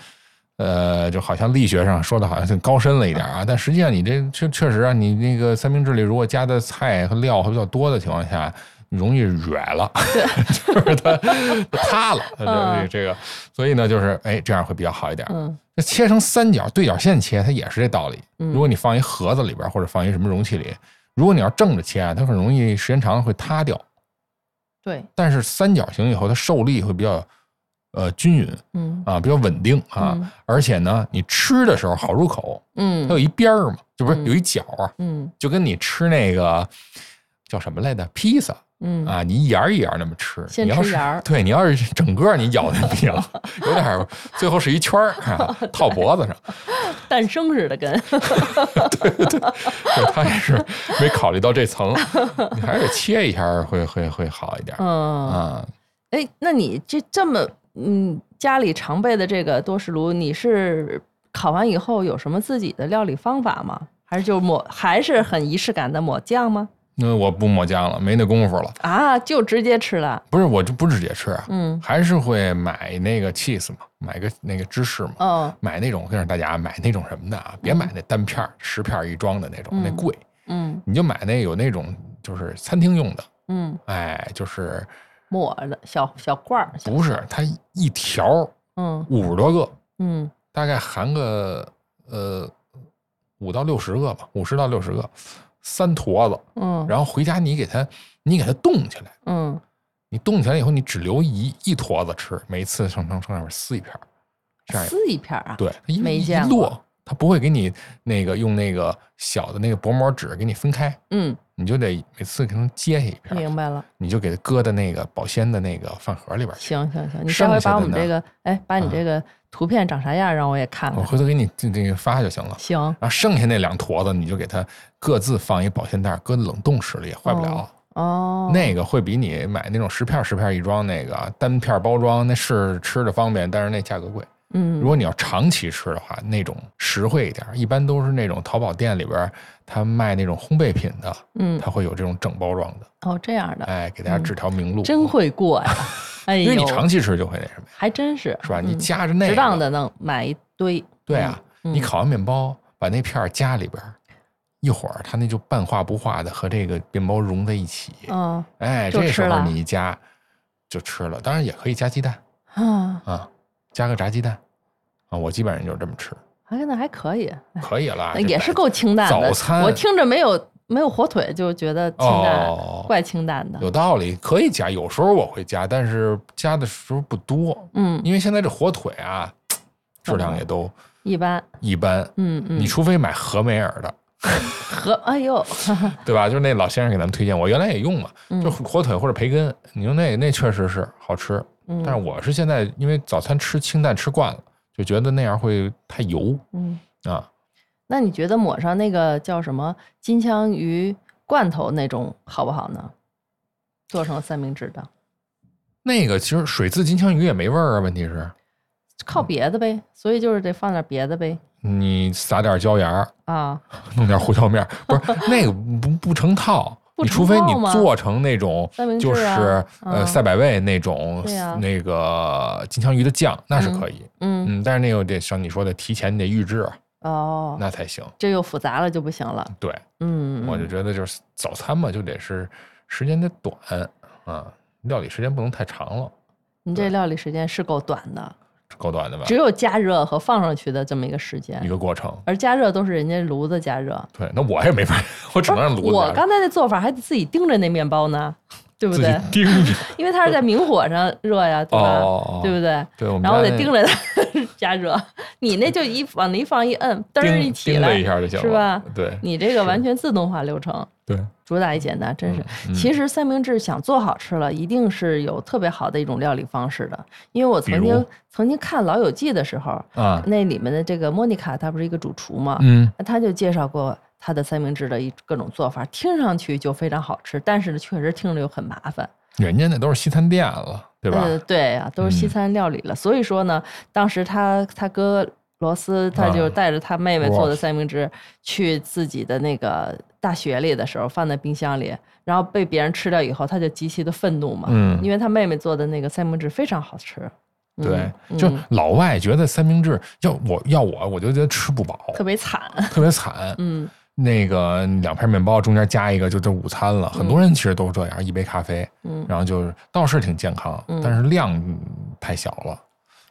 呃，就好像力学上说的好像是高深了一点啊，但实际上你这确确实啊，你那个三明治里如果加的菜和料还比较多的情况下。容易软了，就是它它塌了，它这嗯这个，所以呢，就是哎，这样会比较好一点。嗯那切成三角对角线切，它也是这道理。嗯如果你放一盒子里边，或者放一什么容器里，如果你要正着切啊，它很容易时间长了会塌掉。对，但是三角形以后，它受力会比较呃均匀嗯啊，比较稳定啊，嗯而且呢，你吃的时候好入口，嗯它有一边儿嘛，就不是嗯有一角啊，嗯就跟你吃那个叫什么来着披萨。嗯啊，你一沿儿一沿儿那么吃，先你要是吃沿儿 对你要是整个你咬那饼，有点儿最后是一圈儿、啊、套脖子上，诞生似的跟，对，他也是没考虑到这层，你还是得切一下会会会好一点。嗯，啊，哎，那你这这么嗯家里常备的这个多士炉，你是烤完以后有什么自己的料理方法吗？还是就抹还是很仪式感的抹酱吗？那我不抹酱了，没那功夫了。啊，就直接吃了。不是，我就不直接吃啊，嗯。还是会买那个 cheese 嘛，买个那个芝士嘛，哦，买那种，跟着大家买那种什么的啊，别买那单片儿十片儿一装的那种，那贵，嗯。你就买那有那种就是餐厅用的，嗯，哎，就是。抹的小小罐儿，不是它一条嗯。五十多个，嗯。大概含个呃五到六十个吧，五十到六十个，三坨子，嗯，然后回家你给它你给它冻起来，嗯。你冻起来以后你只留一一坨子吃，每一次上上上上面撕一片儿，这样撕一片儿啊，对，一没见过。摞，它不会给你那个用那个小的那个薄膜纸给你分开，嗯，你就得每次给它揭下一片，明白了。你就给它搁到那个保鲜的那个饭盒里边去。行行行，你下回剩下的呢把我们这个，哎，把你这个图片长啥样，让我也看看。我回头给你这这个发就行了。行，然后剩下那两坨子，你就给它各自放一保鲜袋，搁冷冻室里也坏不了。哦，那个会比你买那种十片十片一装那个单片包装，那是吃的方便，但是那价格贵。嗯如果你要长期吃的话，那种实惠一点，一般都是那种淘宝店里边他卖那种烘焙品的，嗯，他会有这种整包装的，哦，这样的，哎，给大家指条明路。真会过呀！哎，因为你长期吃就会那什么呀，还真是是吧？你嗯夹着那个，适当的能买一堆。对啊，嗯你烤完面包，把那片儿夹里边儿，一会儿它那就半化不化的和这个面包融在一起，嗯哎，这时候你一夹就吃了，当然也可以加鸡蛋啊，啊，加个炸鸡蛋啊，我基本上就是这么吃，还那还可以，可以了，也是够清淡的。早餐我听着没有没有火腿就觉得清淡，哦怪清淡的。有道理，可以加，有时候我会加，但是加的时候不多，嗯，因为现在这火腿啊，质量也都一般。一般，嗯嗯，你除非买和美尔的，和哎呦，对吧？就是那老先生给咱们推荐，我原来也用嘛，嗯就火腿或者培根，你说那那确实是好吃。嗯但是我是现在因为早餐吃清淡吃惯了，就觉得那样会太油嗯，啊。那你觉得抹上那个叫什么金枪鱼罐头那种好不好呢？做成三明治的，那个其实水渍金枪鱼也没味儿啊，问题是靠别的呗，所以就是得放点别的呗。你撒点椒盐儿，啊，弄点胡椒面儿，不是 那个不不成套。你除非你做成那种就是啊呃嗯。赛百味那种那个金枪鱼的酱，那是可以。嗯，嗯，但是那个得像你说的，提前你得预制，哦，那才行。这又复杂了就不行了。对，嗯，我就觉得就是早餐嘛，就得是时间得短啊，料理时间不能太长了，你这料理时间是够短的，够短的吧只？有加热和放上去的这么一个时间一，个过程。而加热都是人家炉子加热。对，那我也没法，我只能让炉子加热我刚才那做法还得自己盯着那面包呢，对不对？盯着。因为它是在明火上热呀，对吧？哦对不对？对，我们然后我得盯着它 加热，你那就一往那一放一摁，嘚儿一起来一，下就行了，是吧？对你这个完全自动化流程，对，主打一简单，真是。嗯其实三明治想做好吃了，一定是有特别好的一种料理方式的。因为我曾经曾经看《老友记》的时候，啊，那里面的这个莫妮卡，她不是一个主厨嘛，嗯，就介绍过她的三明治的一各种做法，听上去就非常好吃，但是呢，确实听着又很麻烦。人家那都是西餐店了，对吧？呃，对呀、都是西嗯餐料理了。所以说呢，当时他他哥罗斯他就啊带着他妹妹做的三明治去自己的那个大学里的时候，放在冰箱里，然后被别人吃掉以后，他就极其的愤怒嘛，嗯因为他妹妹做的那个三明治非常好吃。嗯对，嗯就老外觉得三明治要我要我，我就觉得吃不饱，特别惨。特别惨。嗯那个两片面包中间加一个就这午餐了，很多人其实都是这样，一杯咖啡，嗯，然后就是倒是挺健康，嗯但是量嗯太小了。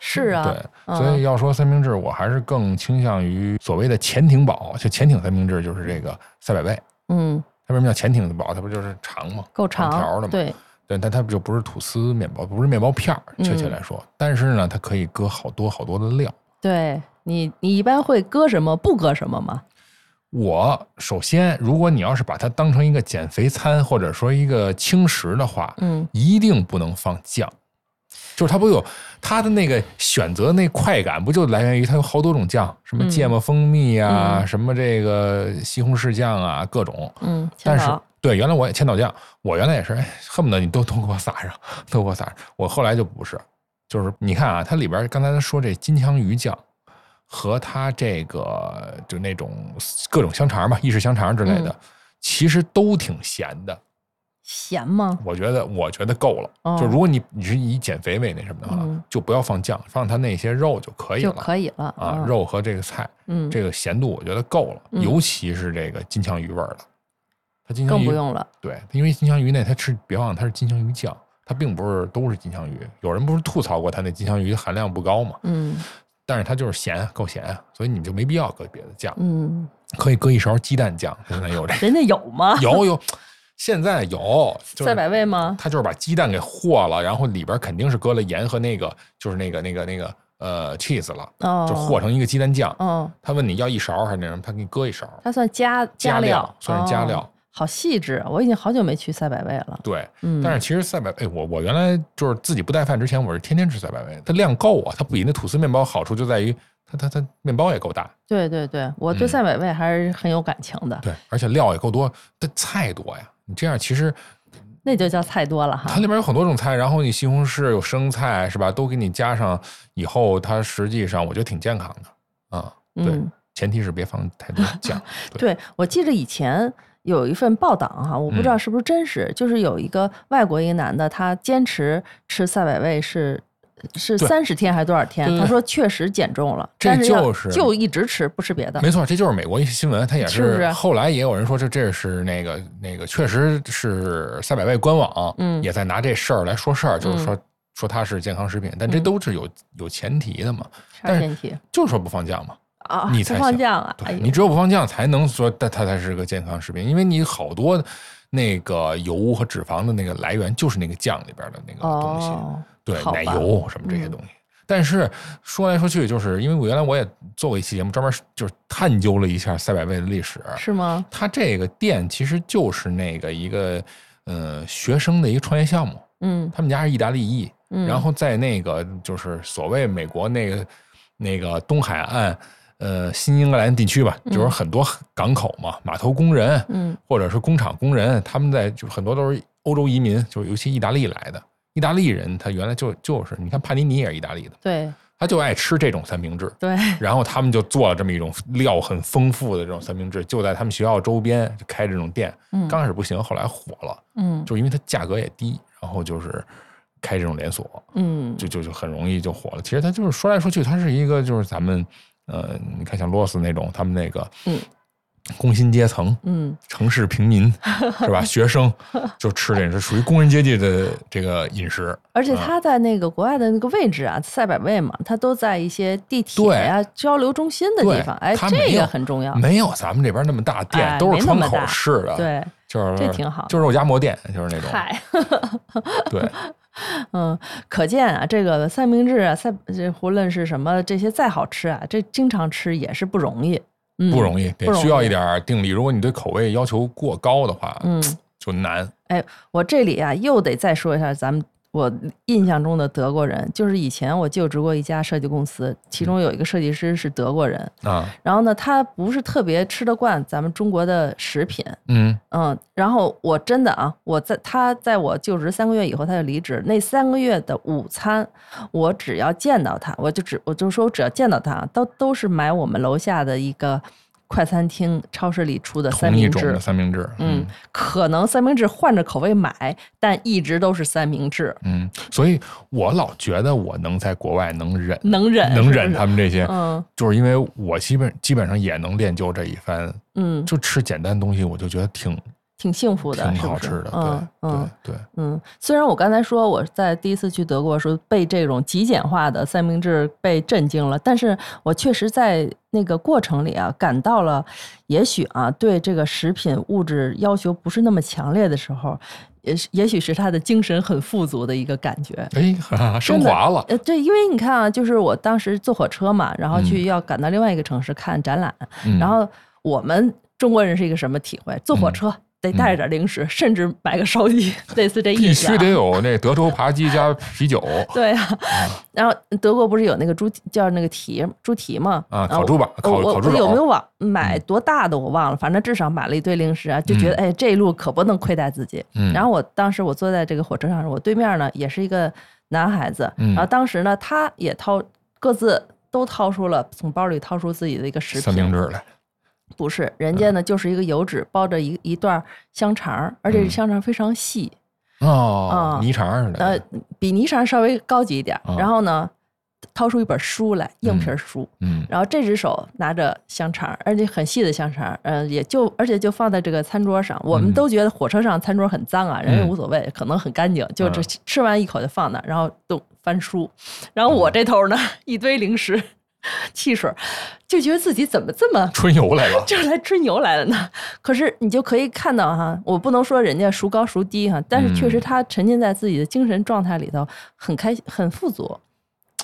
是啊，对，嗯所以要说三明治，我还是更倾向于所谓的潜艇堡，就潜艇三明治就是这个赛百味。嗯它为什么叫潜艇堡？它不就是长吗？够长条的嘛。对，对，但它就不是吐司面包，不是面包片儿，确切嗯来说。但是呢，它可以搁好多好多的料。对你你一般会搁什么不搁什么吗？我首先，如果你要是把它当成一个减肥餐或者说一个轻食的话，嗯一定不能放酱。就是它不有它的那个选择那快感，不就来源于它有好多种酱，什么嗯芥末蜂蜜啊，嗯什么这个西红柿酱啊，各种。嗯，但是对，原来我也千岛酱，我原来也是，哎，恨不得你都都给我撒上，都给我撒上。我后来就不是，就是你看啊，它里边刚才说这金枪鱼酱和它这个就那种各种香肠吧，意式香肠之类的，嗯其实都挺咸的。咸吗？我觉得，我觉得够了。哦就如果你你是以减肥为那什么的话，嗯就不要放酱，放它那些肉就可以就了。可以了啊，嗯肉和这个菜，嗯，这个咸度我觉得够了，嗯尤其是这个金枪鱼味儿的。它金枪鱼更不用了。对，因为金枪鱼那它吃，别忘了它是金枪鱼酱，它并不是都是金枪鱼。有人不是吐槽过它那金枪鱼含量不高嘛？嗯但是它就是咸，够咸，所以你就没必要搁别的酱，嗯，可以搁一勺鸡蛋酱。现在有这人家有吗？有有，现在有，就是赛百味吗？他就是把鸡蛋给和了，然后里边肯定是搁了盐和那个就是那个那个那个呃 cheese 了，哦，就和成一个鸡蛋酱。哦，他问你要一勺还是那什么，他给你搁一勺。他算加加料料，算是加料哦好细致啊。我已经好久没去赛百味了。对，嗯，但是其实赛百味，我我原来就是自己不带饭之前，我是天天吃赛百味，它量够啊，它比那吐司面包好处就在于它它它面包也够大，对对对，我对嗯赛百味还是很有感情的。对，而且料也够多，它菜多呀。你这样其实那就叫菜多了哈。它里边有很多种菜，然后你西红柿有生菜是吧，都给你加上以后，它实际上我觉得挺健康的啊。对，嗯前提是别放太多酱。对，我记得以前有一份报道哈，我不知道嗯是不是真实，就是有一个外国一个男的，他坚持吃赛百味是。是对三十天还是多少天？他说确实减重了，这但是就是就一直吃，不吃别的。没错，这就是美国一些新闻，他也是后来也有人说这这是那个那个，确实是赛百味官网，嗯也在拿这事儿来说事儿，就是嗯说说它是健康食品，但这嗯都是有有前提的嘛，啥前提就是说不放酱嘛。啊？你才行放酱啊？对你只有不放酱，才能说它它才是个健康食品，因为你好多那个油和脂肪的那个来源就是那个酱里边的那个东西，哦，对，奶油什么这些嗯东西。但是说来说去，就是因为我原来我也做过一期节目，专门就是探究了一下赛百味的历史。是吗？它这个店其实就是那个一个呃学生的一个创业项目，嗯他们家是意大利裔，嗯，然后在那个就是所谓美国那个那个东海岸，呃，新英格兰地区吧，就是很多港口嘛，码头工人，嗯。或者是工厂工人，他们在就很多都是欧洲移民，就是尤其意大利来的。意大利人他原来就就是，你看帕尼尼也是意大利的，对。他就爱吃这种三明治，对，然后他们就做了这么一种料很丰富的这种三明治，就在他们学校周边就开这种店。嗯。刚开始不行，后来火了，嗯。就是因为它价格也低，然后就是开这种连锁，嗯。就就就很容易就火了。其实它就是说来说去，它是一个就是咱们呃，你看像罗斯那种，他们那个嗯工薪阶层、嗯城市平民是吧？学生就吃这个是属于工人阶级的这个饮食。而且他在那个国外的那个位置啊，赛百味嘛，他都在一些地铁呀、交流中心的地方，哎，这个很重要。没有咱们这边那么大店，哎都是窗口式的，，对，就是这挺好就是肉夹馍店，就是那种，嗨，对，嗯，可见啊，这个三明治啊，三这无论是什么这些再好吃啊，这经常吃也是不容易，嗯，不容易，不容易得需要一点定力。如果你对口味要求过高的话，嗯，就难。哎，我这里啊又得再说一下咱们我印象中的德国人，就是以前我就职过一家设计公司，其中有一个设计师是德国人，啊，然后呢，他不是特别吃得惯咱们中国的食品，嗯。嗯，然后我真的啊，我在他在我就职三个月以后他就离职，那三个月的午餐，我只要见到他，我就只我就说我只要见到他，都都是买我们楼下的一个快餐厅超市里出的三明治同一种的。三明治，嗯，可能三明治换着口味买，但一直都是三明治，嗯，所以我老觉得我能在国外能忍，能忍，能忍他们这些，嗯就是因为我基本基本上也能练就这一番，嗯，就吃简单东西，我就觉得挺挺幸福的，挺好吃的，嗯对嗯对对，嗯，虽然我刚才说我在第一次去德国的时候被这种极简化的三明治被震惊了，但是我确实在那个过程里啊，感到了，也许啊，对这个食品物质要求不是那么强烈的时候，也是也许是他的精神很富足的一个感觉。哎，升华了，呃，对，因为你看啊，就是我当时坐火车嘛，然后去嗯要赶到另外一个城市看展览，嗯然后我们中国人是一个什么体会？坐火嗯车得带着点零食，甚至买个烧鸡，类似这意必思、啊。须得有那德州扒鸡加啤酒。对啊，然后德国不是有那个猪叫那个蹄猪蹄吗？啊，烤猪吧，烤烤猪有没有往买多大的我忘了，反正至少买了一堆零食啊，就觉得哎这一路可不能亏待自己。嗯。然后我当时我坐在这个火车上，我对面呢也是一个男孩子，嗯。然后当时呢他也掏各自都掏出了从包里掏出自己的一个食品，三明治来，不是，人家呢就是一个油纸包着一一段香肠，而且嗯。这香肠非常细，哦，啊泥肠似的，呃，比泥肠稍微高级一点然后呢，掏出一本书来，硬皮书。嗯。然后这只手拿着香肠，而且很细的香肠，嗯、也就而且就放在这个餐桌上。我们嗯。都觉得火车上餐桌很脏啊，人家嗯无所谓，可能很干净，就这嗯。吃完一口就放那儿，然后都翻书。然后我这头呢，一堆零食、汽水，就觉得自己怎么这么春游来了，就是来春游来了呢。可是你就可以看到哈，我不能说人家孰高孰低哈，但是确实嗯他沉浸在自己的精神状态里头，很开心，很富足。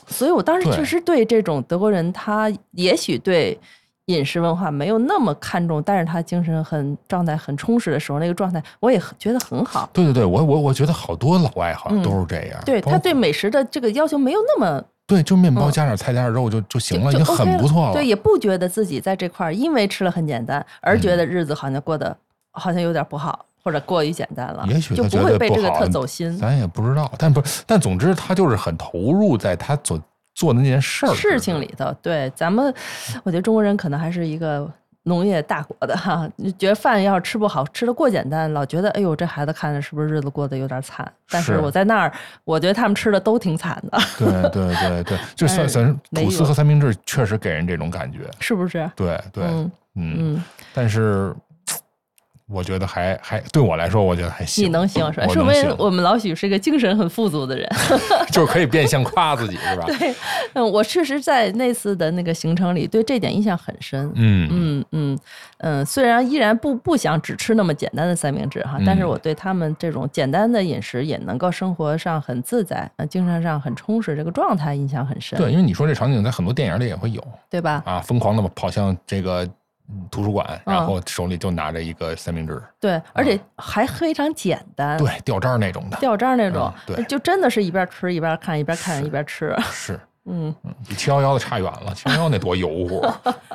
所以我当时确实对这种德国人，他也许对饮食文化没有那么看重，但是他精神很状态很充实的时候，那个状态我也觉得很好。对对对，我我我觉得好多老外好像嗯都是这样，对他对美食的这个要求没有那么对，就面包嗯加点菜加点肉就就行了，已经很不错了。对，也不觉得自己在这块儿因为吃了很简单而觉嗯得日子好像过得好像有点不好，或者过于简单了，也许就不会被这个特走心。咱也不知道，但不，但总之他就是很投入在他所做的那件事儿事情里头，对咱们，我觉得中国人可能还是一个农业大国的哈，你觉得饭要是吃不好，吃的过简单，老觉得哎呦这孩子看着是不是日子过得有点惨？但是是我在那儿，我觉得他们吃的都挺惨的，对对对对，就算哎算没吐司和三明治确实给人这种感觉。是不是？对对，嗯，但是我觉得还还对我来说，我觉得还行。你能行是吧？说明我们老许是一个精神很富足的人。就是可以变相夸自己，是吧？对，嗯，我确实在那次的那个行程里对这点印象很深。嗯嗯嗯嗯，虽然依然不不想只吃那么简单的三明治哈，但是嗯我对他们这种简单的饮食也能够生活上很自在，呃，精神上很充实，这个状态印象很深，对，因为你说这场景在很多电影里也会有对吧？啊，疯狂的跑向这个嗯图书馆，然嗯。后手里就拿着一个三明治，对，而且还非常简单，，对，掉渣那种的，掉渣那种嗯，对就真的是一边吃一边看，一边看一边吃，是，嗯。嗯，比七幺幺的差远了，七幺幺那多油乎，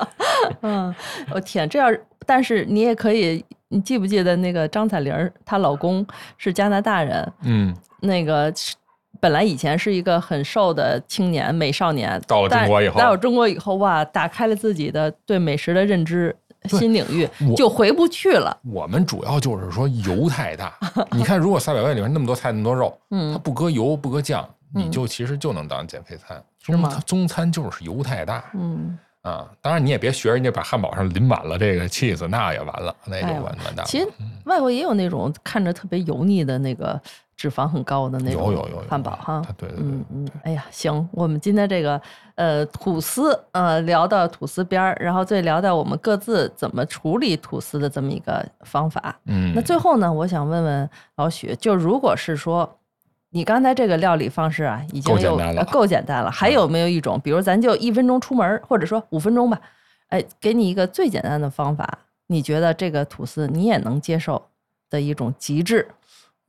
嗯，我天，这要是但是你也可以，你记不记得那个张彩玲她老公是加拿大人，嗯，那个是本来以前是一个很瘦的青年美少年，到了中国以后到了中国以后哇，打开了自己的对美食的认知新领域，就回不去了。我们主要就是说油太大。你看，如果赛百味里面那么多菜那么多肉，嗯它不搁油不搁酱，你就其实就能当减肥餐。是吗中中餐就是油太大嗯，啊！当然你也别学人家把汉堡上淋满了这个 cheese，那也完了，那就完完蛋了。其实外国也有那种看着特别油腻的那个脂肪很高的那种有有有有汉堡哈。对对对嗯嗯，哎呀，行，我们今天这个呃吐司呃聊到吐司边儿，然后再聊到我们各自怎么处理吐司的这么一个方法。嗯，那最后呢，我想问问老许，就如果是说你刚才这个料理方式啊，已经有够简单了够简单了，还有没有一种，比如咱就一分钟出门儿，或者说五分钟吧，哎，给你一个最简单的方法，你觉得这个吐司你也能接受的一种极致？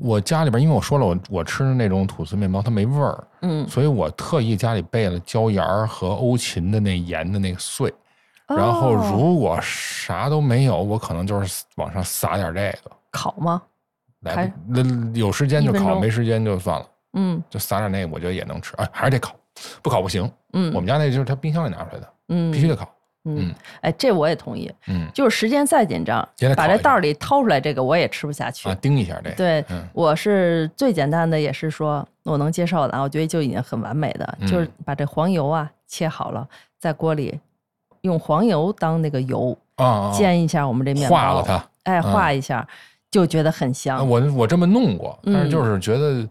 我家里边，因为我说了，我我吃的那种吐司面包它没味儿，嗯，所以我特意家里备了椒盐儿和欧芹的那盐的那个碎。然后哦如果啥都没有，我可能就是往上撒点这个。烤吗？来那有时间就烤，没时间就算了，嗯就撒点那个，我觉得也能吃。哎，还是得烤，不烤不行。嗯，我们家那就是他冰箱里拿出来的，嗯必须得烤。嗯嗯，哎，这我也同意。嗯就是时间再紧张把这袋儿里掏出来，这个我也吃不下去啊，。盯一下这个。对，嗯我是最简单的，也是说我能接受的啊，我觉得就已经很完美的，嗯就是把这黄油啊切好了，在锅里用黄油当那个油啊煎一下我们这面包，化了它。哎，嗯化一下，就觉得很啊香。我我这么弄过，但是嗯就是觉得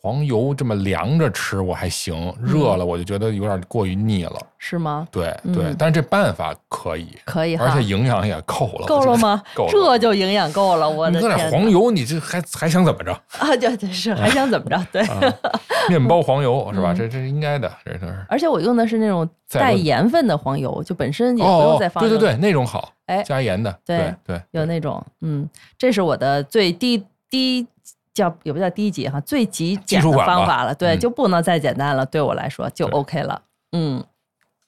黄油这么凉着吃我还行，热了我就觉得有点过于腻了。是吗？对嗯对，但是这办法可以，可以，而且营养也够了。够了吗？够了。这就营养够了，我你搁的天哪！点黄油，你这还还想怎么着？啊，对对是，还想怎么着？对，啊 面包黄油是吧？嗯这这是应该的，这都是。而且我用的是那种带盐分的黄油，就本身也不哦用再放对对对，那种好，哎加盐的，对对对，有那种，嗯，这是我的最低低叫也不叫低级哈，最极简的方法了，对，嗯就不能再简单了，对我来说就 OK 了，嗯，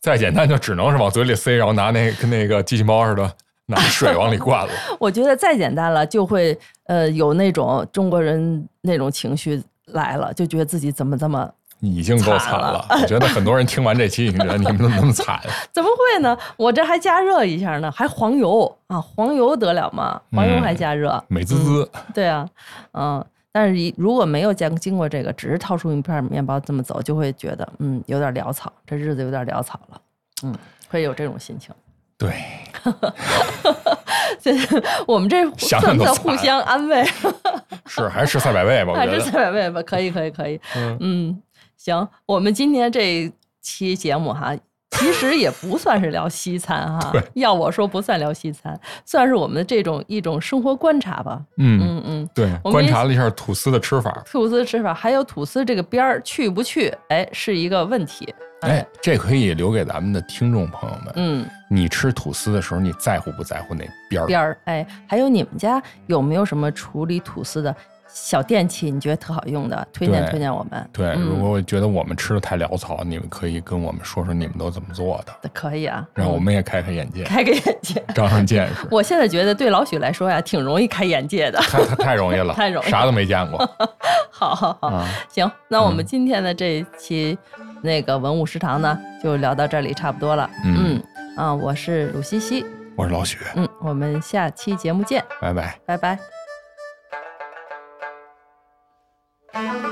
再简单就只能是往嘴里塞，然后拿那跟那个机器猫似的拿水往里灌了。我觉得再简单了就会呃有那种中国人那种情绪来了，就觉得自己怎么这么已经够惨了。我觉得很多人听完这期已经觉得你们怎么那么惨？怎么会呢？我这还加热一下呢，还黄油啊，黄油得了吗？黄油还加热，美滋滋。对啊，嗯，但是一如果没有经经过这个，只是掏出一片面包这么走，就会觉得嗯有点潦草，这日子有点潦草了，嗯，会有这种心情。对，这 我们这 算不算互相安慰？是还是吃赛百味吧？我还是觉得三百味吧？可以，可以，可以。嗯嗯，行，我们今天这期节目哈，其实也不算是聊西餐哈 对，要我说不算聊西餐，算是我们的这种一种生活观察吧。嗯，嗯嗯，对，观察了一下吐司的吃法。吐司吃法还有吐司这个边儿去不去，哎，是一个问题。哎，这可以留给咱们的听众朋友们。嗯，你吃吐司的时候，你在乎不在乎那边儿？边儿，哎，还有你们家有没有什么处理吐司的小电器？你觉得特好用的，推荐推荐我们。对，嗯如果我觉得我们吃的太潦草，你们可以跟我们说说你们都怎么做的，可以啊，让我嗯们也开开眼界，开个眼界。长长见识。我现在觉得对老许来说呀，挺容易开眼界的。太太太容易了，太容易啥都没见过。好好好，啊行，那我们嗯今天的这一期那个文物食堂呢，就聊到这里差不多了。嗯啊，我是鲁西西，我是老许，嗯，我们下期节目见，拜拜。拜拜。Thank you.